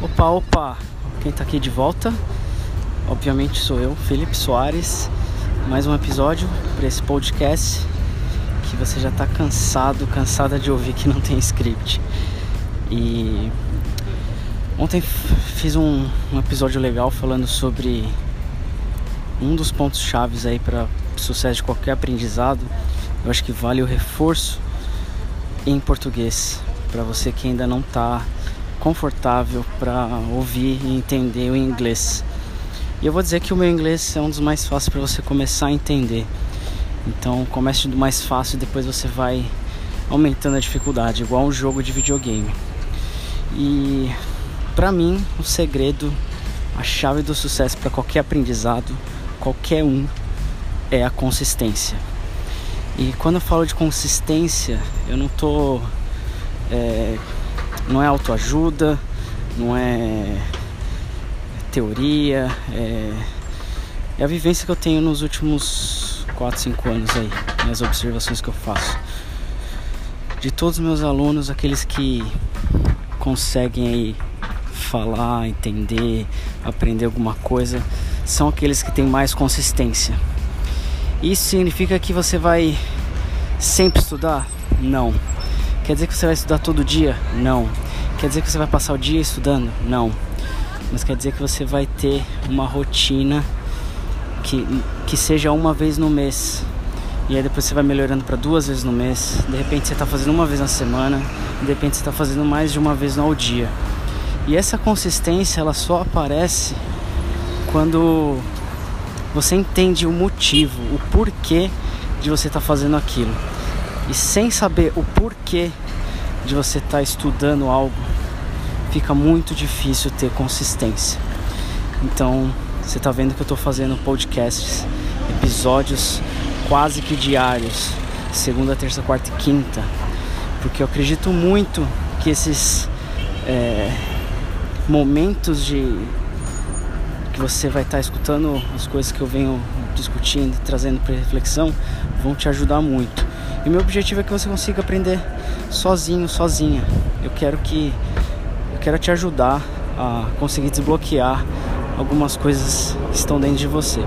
Opa, opa! Quem tá aqui de volta? Obviamente sou eu, Felipe Soares. Mais um episódio para esse podcast que você já tá cansado, cansada de ouvir que não tem script. E ontem fiz um, um episódio legal falando sobre um dos pontos chaves aí para sucesso de qualquer aprendizado. Eu acho que vale o reforço em português para você que ainda não está confortável para ouvir e entender o inglês. E eu vou dizer que o meu inglês é um dos mais fáceis para você começar a entender. Então comece do mais fácil e depois você vai aumentando a dificuldade, igual um jogo de videogame. E para mim, o segredo, a chave do sucesso para qualquer aprendizado, qualquer um, é a consistência. E quando eu falo de consistência, eu não tô é, não é autoajuda, não é teoria, é, é a vivência que eu tenho nos últimos 4, 5 anos aí, as observações que eu faço. De todos os meus alunos, aqueles que conseguem aí falar, entender, aprender alguma coisa, são aqueles que têm mais consistência. Isso significa que você vai sempre estudar? Não. Quer dizer que você vai estudar todo dia? Não. Quer dizer que você vai passar o dia estudando? Não. Mas quer dizer que você vai ter uma rotina que, que seja uma vez no mês. E aí depois você vai melhorando para duas vezes no mês. De repente você está fazendo uma vez na semana. De repente você está fazendo mais de uma vez no dia. E essa consistência ela só aparece quando você entende o motivo, o porquê de você estar tá fazendo aquilo. E sem saber o porquê de você estar tá estudando algo, fica muito difícil ter consistência. Então, você está vendo que eu estou fazendo podcasts, episódios quase que diários, segunda, terça, quarta e quinta, porque eu acredito muito que esses é, momentos de que você vai estar tá escutando as coisas que eu venho discutindo, trazendo para reflexão, vão te ajudar muito. E meu objetivo é que você consiga aprender sozinho, sozinha. Eu quero que eu quero te ajudar a conseguir desbloquear algumas coisas que estão dentro de você.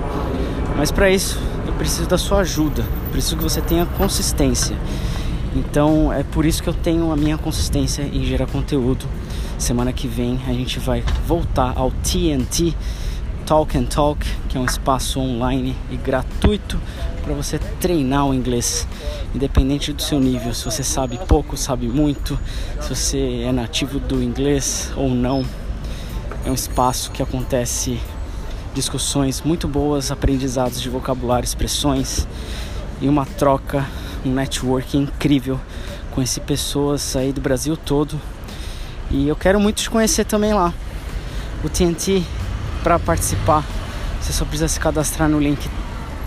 Mas para isso, eu preciso da sua ajuda. Preciso que você tenha consistência. Então, é por isso que eu tenho a minha consistência em gerar conteúdo. Semana que vem a gente vai voltar ao TNT Talk and Talk, que é um espaço online e gratuito para você treinar o inglês, independente do seu nível. Se você sabe pouco, sabe muito, se você é nativo do inglês ou não, é um espaço que acontece discussões muito boas, aprendizados de vocabulário, expressões e uma troca, um network incrível. Conheci pessoas aí do Brasil todo e eu quero muito te conhecer também lá. O TNT para participar, você só precisa se cadastrar no link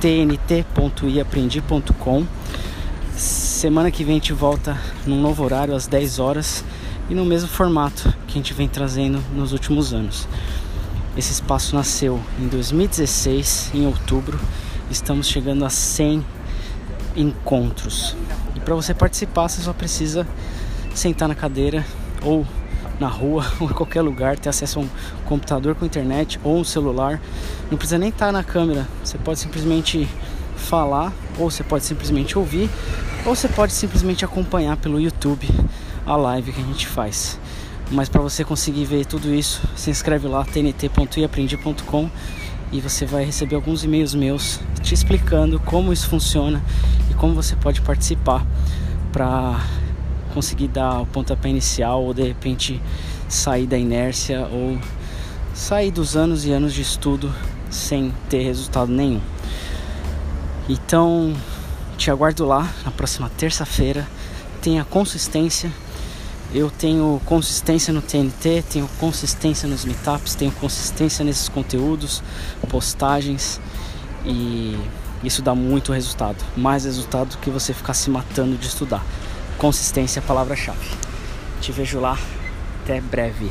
tnt.iaprendi.com. Semana que vem a gente volta num novo horário, às 10 horas, e no mesmo formato que a gente vem trazendo nos últimos anos. Esse espaço nasceu em 2016, em outubro. Estamos chegando a 100 encontros. E para você participar, você só precisa sentar na cadeira ou na rua ou em qualquer lugar, ter acesso a um computador com internet ou um celular. Não precisa nem estar na câmera, você pode simplesmente falar, ou você pode simplesmente ouvir, ou você pode simplesmente acompanhar pelo YouTube a live que a gente faz. Mas para você conseguir ver tudo isso, se inscreve lá tnt.iaprendi.com e você vai receber alguns e-mails meus te explicando como isso funciona e como você pode participar para conseguir dar o pontapé inicial ou de repente sair da inércia ou sair dos anos e anos de estudo sem ter resultado nenhum. Então, te aguardo lá na próxima terça-feira. Tenha consistência. Eu tenho consistência no TNT, tenho consistência nos meetups, tenho consistência nesses conteúdos, postagens e isso dá muito resultado. Mais resultado do que você ficar se matando de estudar. Consistência é a palavra-chave. Te vejo lá. Até breve.